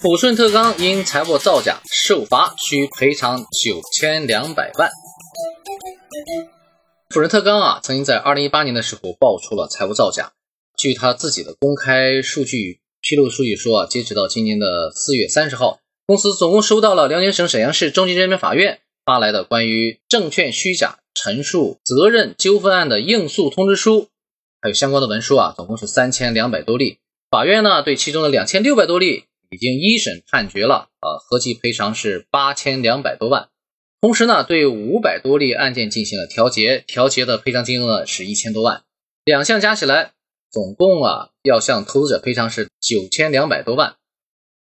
抚顺特钢因财务造假受罚，需赔偿九千两百万。抚顺特钢啊，曾经在二零一八年的时候爆出了财务造假。据他自己的公开数据披露数据说啊，截止到今年的四月三十号，公司总共收到了辽宁省沈阳市中级人民法院发来的关于证券虚假陈述责任纠纷案的应诉通知书，还有相关的文书啊，总共是三千两百多例。法院呢，对其中的两千六百多例已经一审判决了，呃，合计赔偿是八千两百多万。同时呢，对五百多例案件进行了调解，调节的赔偿金额是一千多万。两项加起来，总共啊要向投资者赔偿是九千两百多万。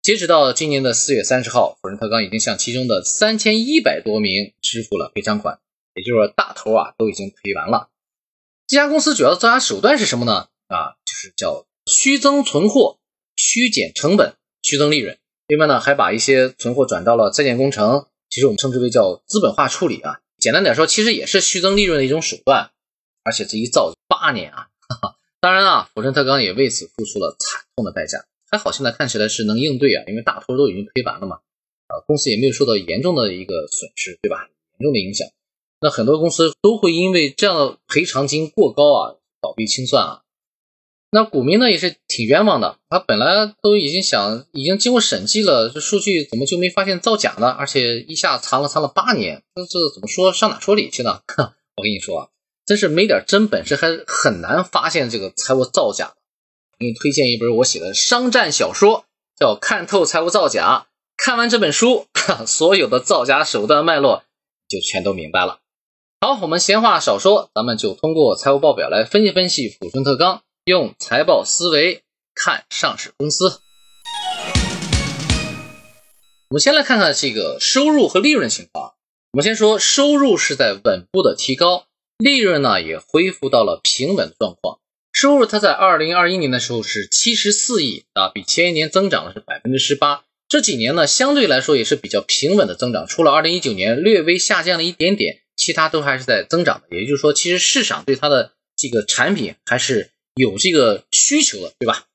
截止到今年的四月三十号，抚顺特钢已经向其中的三千一百多名支付了赔偿款，也就是说大头啊都已经赔完了。这家公司主要的造假手段是什么呢？啊，就是叫。虚增存货、虚减成本、虚增利润，另外呢，还把一些存货转到了在建工程，其实我们称之为叫资本化处理啊。简单点说，其实也是虚增利润的一种手段。而且这一造八年啊，哈哈。当然啊，抚顺特钢也为此付出了惨痛的代价。还好现在看起来是能应对啊，因为大头都已经赔完了嘛，啊，公司也没有受到严重的一个损失，对吧？严重的影响。那很多公司都会因为这样的赔偿金过高啊，倒闭清算啊。那股民呢也是挺冤枉的，他本来都已经想，已经经过审计了，这数据怎么就没发现造假呢？而且一下藏了藏了八年，这这怎么说上哪说理去呢？我跟你说啊，真是没点真本事，还很难发现这个财务造假。给你推荐一本我写的商战小说，叫《看透财务造假》。看完这本书，所有的造假手段脉络就全都明白了。好，我们闲话少说，咱们就通过财务报表来分析分析抚顺特钢。用财报思维看上市公司。我们先来看看这个收入和利润情况。我们先说收入是在稳步的提高，利润呢也恢复到了平稳的状况。收入它在二零二一年的时候是七十四亿啊，比前一年增长了是百分之十八。这几年呢相对来说也是比较平稳的增长，除了二零一九年略微下降了一点点，其他都还是在增长的。也就是说，其实市场对它的这个产品还是。有这个需求了，对吧？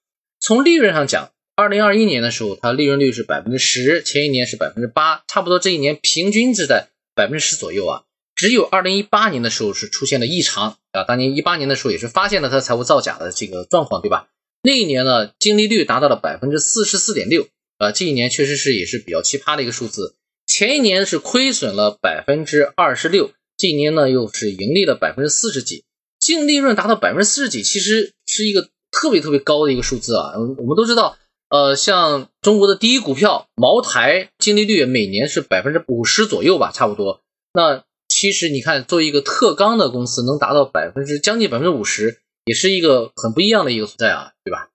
从利润上讲，二零二一年的时候，它利润率是百分之十，前一年是百分之八，差不多这一年平均是在百分之十左右啊。只有二零一八年的时候是出现了异常啊，当年一八年的时候也是发现了它财务造假的这个状况，对吧？那一年呢，净利率达到了百分之四十四点六，啊，这一年确实是也是比较奇葩的一个数字。前一年是亏损了百分之二十六，这一年呢又是盈利了百分之四十几。净利润达到百分之四十几，其实是一个特别特别高的一个数字啊。我们都知道，呃，像中国的第一股票茅台，净利率每年是百分之五十左右吧，差不多。那其实你看，作为一个特钢的公司，能达到百分之将近百分之五十，也是一个很不一样的一个存在啊，对吧？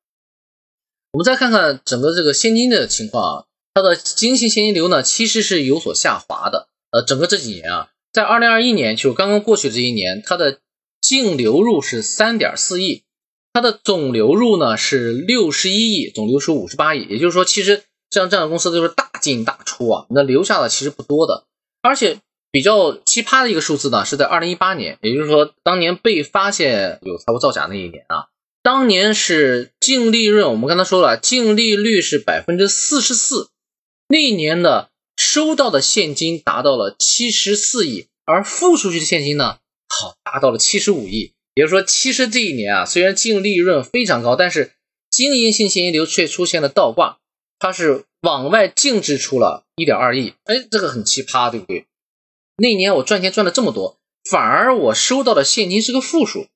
我们再看看整个这个现金的情况啊，它的经营现金流呢，其实是有所下滑的。呃，整个这几年啊，在二零二一年，就刚刚过去这一年，它的净流入是三点四亿，它的总流入呢是六十一亿，总流出五十八亿。也就是说，其实像这样的公司都是大进大出啊，那留下的其实不多的。而且比较奇葩的一个数字呢，是在二零一八年，也就是说当年被发现有财务造假那一年啊，当年是净利润，我们刚才说了，净利率是百分之四十四，那一年的收到的现金达到了七十四亿，而付出去的现金呢？好，达到了七十五亿，也就是说，其实这一年啊，虽然净利润非常高，但是经营性现金流却出现了倒挂，它是往外净支出了一点二亿，哎，这个很奇葩，对不对？那年我赚钱赚了这么多，反而我收到的现金是个负数，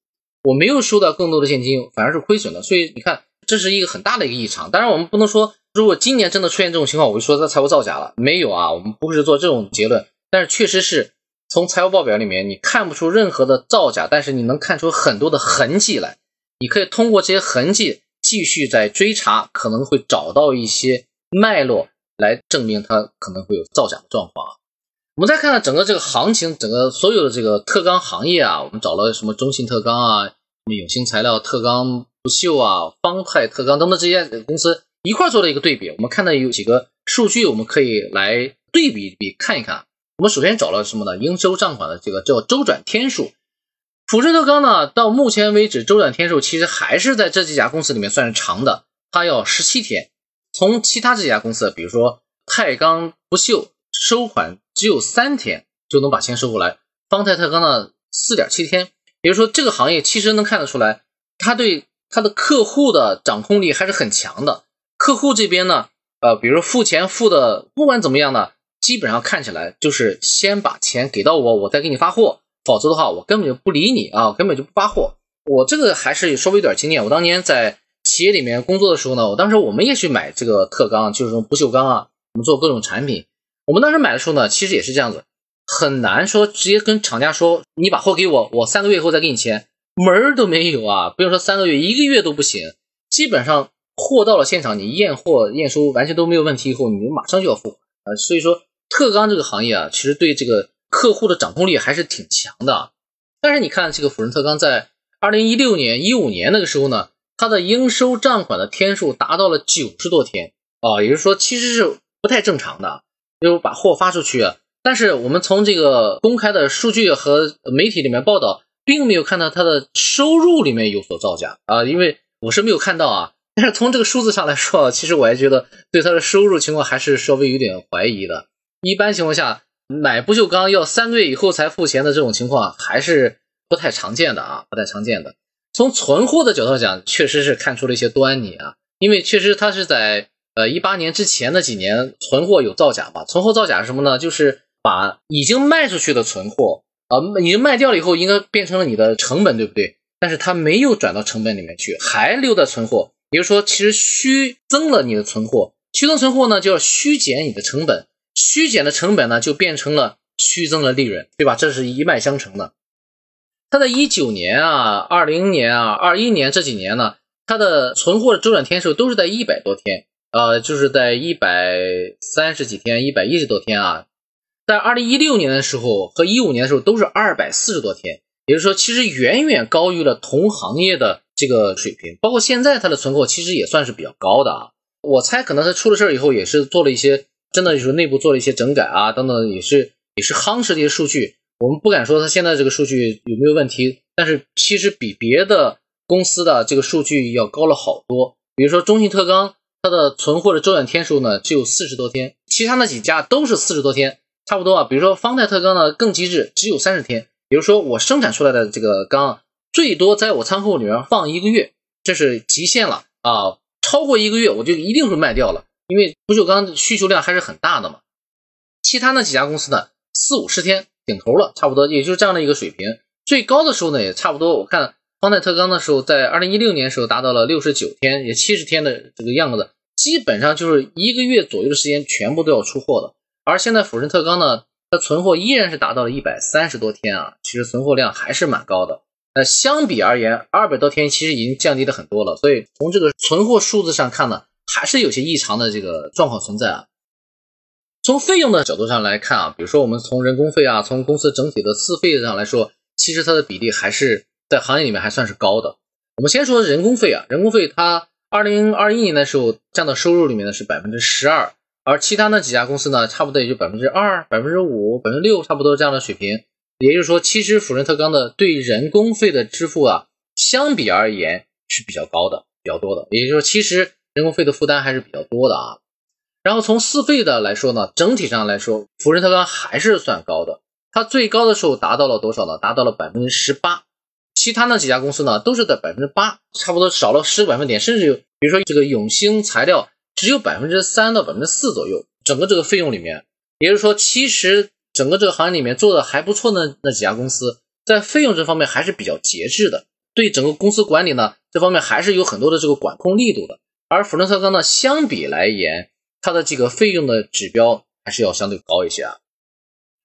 我没有收到更多的现金，反而是亏损的，所以你看，这是一个很大的一个异常。当然，我们不能说，如果今年真的出现这种情况，我就说它财务造假了，没有啊，我们不是做这种结论，但是确实是。从财务报表里面，你看不出任何的造假，但是你能看出很多的痕迹来。你可以通过这些痕迹继续在追查，可能会找到一些脉络来证明它可能会有造假的状况啊。我们再看看整个这个行情，整个所有的这个特钢行业啊，我们找了什么中信特钢啊、什么永兴材料、特钢不锈啊、方太特钢等等这些公司一块做了一个对比。我们看到有几个数据，我们可以来对比比看一看。我们首先找了什么呢？应收账款的这个叫周转天数。抚顺特钢呢，到目前为止周转天数其实还是在这几家公司里面算是长的，它要十七天。从其他这家公司，比如说太钢不锈，收款只有三天就能把钱收回来，方太特钢呢四点七天。比如说这个行业其实能看得出来，他对他的客户的掌控力还是很强的。客户这边呢，呃，比如付钱付的不管怎么样呢，基本上看起来就是先把钱给到我，我再给你发货，否则的话我根本就不理你啊，根本就不发货。我这个还是稍微有点经验，我当年在。企业里面工作的时候呢，我当时我们也去买这个特钢，就是说不锈钢啊，我们做各种产品。我们当时买的时候呢，其实也是这样子，很难说直接跟厂家说你把货给我，我三个月以后再给你钱，门儿都没有啊！不用说三个月，一个月都不行。基本上货到了现场，你验货验收完全都没有问题以后，你就马上就要付啊。所以说特钢这个行业啊，其实对这个客户的掌控力还是挺强的。但是你看这个辅仁特钢在二零一六年、一五年那个时候呢。它的应收账款的天数达到了九十多天啊，也就是说其实是不太正常的，就是把货发出去。但是我们从这个公开的数据和媒体里面报道，并没有看到它的收入里面有所造假啊，因为我是没有看到啊。但是从这个数字上来说，其实我还觉得对它的收入情况还是稍微有点怀疑的。一般情况下，买不锈钢要三个月以后才付钱的这种情况还是不太常见的啊，不太常见的。从存货的角度讲，确实是看出了一些端倪啊，因为确实它是在呃一八年之前的几年存货有造假吧。存货造假是什么呢？就是把已经卖出去的存货啊，已经卖掉了以后，应该变成了你的成本，对不对？但是它没有转到成本里面去，还留在存货。也就是说，其实虚增了你的存货，虚增存货呢，就要虚减你的成本，虚减的成本呢，就变成了虚增的利润，对吧？这是一脉相承的。它在一九年啊、二零年啊、二一年这几年呢，它的存货周转天数都是在一百多天，呃，就是在一百三十几天、一百一十多天啊。在二零一六年的时候和一五年的时候都是二百四十多天，也就是说，其实远远高于了同行业的这个水平。包括现在它的存货其实也算是比较高的啊。我猜可能它出了事儿以后也是做了一些，真的就是内部做了一些整改啊等等，也是也是夯实这些数据。我们不敢说它现在这个数据有没有问题，但是其实比别的公司的这个数据要高了好多。比如说中信特钢，它的存货的周转天数呢只有四十多天，其他那几家都是四十多天，差不多啊。比如说方太特钢呢更极致，只有三十天。比如说我生产出来的这个钢，最多在我仓库里面放一个月，这是极限了啊。超过一个月我就一定会卖掉了，因为不锈钢需求量还是很大的嘛。其他那几家公司呢，四五十天。顶头了，差不多也就是这样的一个水平。最高的时候呢，也差不多。我看方太特钢的时候，在二零一六年时候达到了六十九天，也七十天的这个样子，基本上就是一个月左右的时间全部都要出货的。而现在抚顺特钢呢，它存货依然是达到了一百三十多天啊，其实存货量还是蛮高的。那，相比而言，二百多天其实已经降低了很多了。所以从这个存货数字上看呢，还是有些异常的这个状况存在啊。从费用的角度上来看啊，比如说我们从人工费啊，从公司整体的资费上来说，其实它的比例还是在行业里面还算是高的。我们先说人工费啊，人工费它二零二一年的时候占到收入里面的是百分之十二，而其他那几家公司呢，差不多也就百分之二、百分之五、百分之六，差不多这样的水平。也就是说，其实抚顺特钢的对人工费的支付啊，相比而言是比较高的、比较多的。也就是说，其实人工费的负担还是比较多的啊。然后从四费的来说呢，整体上来说，福仁特钢还是算高的。它最高的时候达到了多少呢？达到了百分之十八。其他那几家公司呢，都是在百分之八，差不多少了十个百分点。甚至有，比如说这个永兴材料，只有百分之三到百分之四左右。整个这个费用里面，也就是说，其实整个这个行业里面做的还不错的那几家公司，在费用这方面还是比较节制的。对整个公司管理呢，这方面还是有很多的这个管控力度的。而福仁特钢呢，相比来言，它的这个费用的指标还是要相对高一些啊。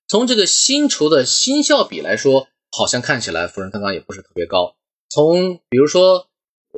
从这个薪酬的薪效比来说，好像看起来福仁特钢也不是特别高。从比如说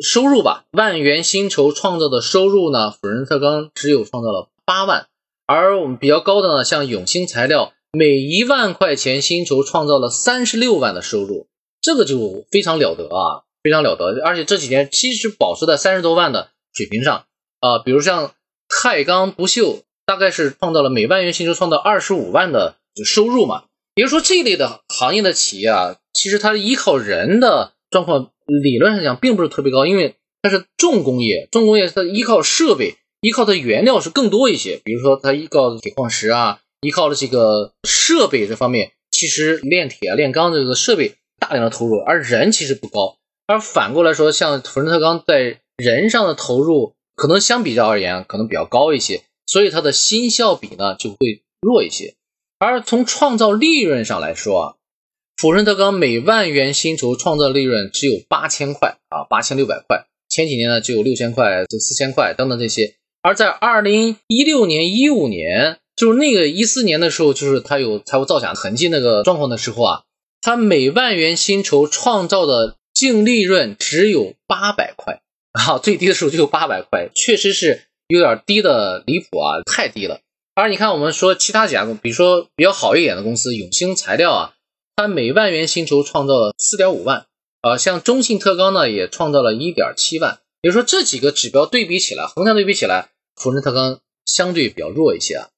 收入吧，万元薪酬创造的收入呢，福仁特钢只有创造了八万，而我们比较高的呢，像永兴材料，每一万块钱薪酬创造了三十六万的收入，这个就非常了得啊，非常了得。而且这几年其实保持在三十多万的水平上啊，比如像。太钢不锈大概是创造了每万元薪酬创造二十五万的收入嘛？比如说这一类的行业的企业啊，其实它依靠人的状况，理论上讲并不是特别高，因为它是重工业，重工业它依靠设备，依靠的原料是更多一些，比如说它依靠的铁矿石啊，依靠的这个设备这方面，其实炼铁啊、炼钢这个设备大量的投入，而人其实不高。而反过来说，像福伦特钢在人上的投入，可能相比较而言，可能比较高一些，所以它的新效比呢就会弱一些。而从创造利润上来说啊，福伦特钢每万元薪酬创造利润只有八千块啊，八千六百块。前几年呢只有六千块、就四千块等等这些。而在二零一六年、一五年，就是那个一四年的时候，就是它有财务造假痕迹那个状况的时候啊，它每万元薪酬创造的净利润只有八百块啊，最低的时候就有八百块，确实是有点低的离谱啊，太低了。而你看，我们说其他几家公司，比如说比较好一点的公司，永兴材料啊，它每万元薪酬创造了四点五万，啊，像中信特钢呢，也创造了一点七万。比如说这几个指标对比起来，横向对比起来。福伦特钢相对比较弱一些啊，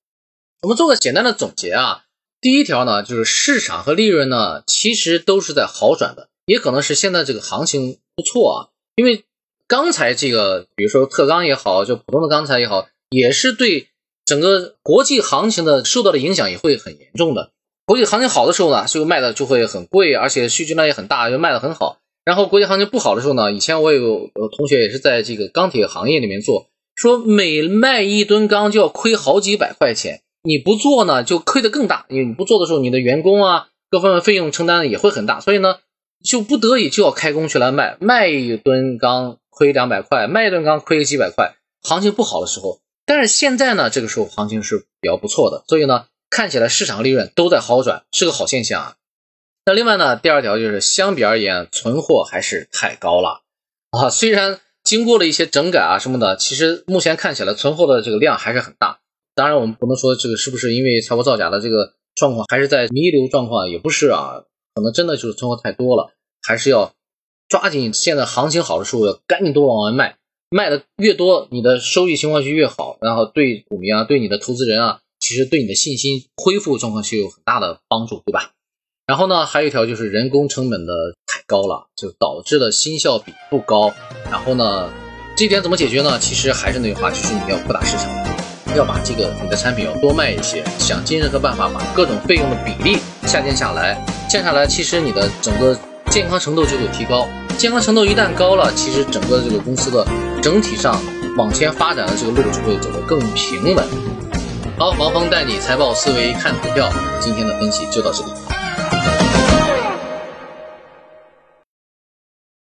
我们做个简单的总结啊。第一条呢，就是市场和利润呢，其实都是在好转的，也可能是现在这个行情不错啊。因为钢材这个，比如说特钢也好，就普通的钢材也好，也是对整个国际行情的受到的影响也会很严重的。国际行情好的时候呢，就卖的就会很贵，而且需求量也很大，就卖的很好。然后国际行情不好的时候呢，以前我有同学也是在这个钢铁行业里面做。说每卖一吨钢就要亏好几百块钱，你不做呢就亏得更大，因为你不做的时候，你的员工啊各方面费用承担的也会很大，所以呢就不得已就要开工去来卖，卖一吨钢亏两百块，卖一吨钢亏几百块，行情不好的时候。但是现在呢，这个时候行情是比较不错的，所以呢看起来市场利润都在好转，是个好现象啊。那另外呢，第二条就是相比而言，存货还是太高了啊，虽然。经过了一些整改啊什么的，其实目前看起来存货的这个量还是很大。当然，我们不能说这个是不是因为财务造假的这个状况，还是在弥留状况，也不是啊，可能真的就是存货太多了，还是要抓紧现在行情好的时候，要赶紧多往外卖，卖的越多，你的收益情况就越好，然后对股民啊，对你的投资人啊，其实对你的信心恢复状况是有很大的帮助，对吧？然后呢，还有一条就是人工成本的太高了，就导致了新效比不高。然后呢，这一点怎么解决呢？其实还是那句话，就是你要扩大市场，要把这个你的产品要多卖一些，想尽任何办法把各种费用的比例下降下来。降下来，其实你的整个健康程度就会提高。健康程度一旦高了，其实整个这个公司的整体上往前发展的这个路就会走得更平稳。好，王峰带你财报思维看股票，今天的分析就到这里。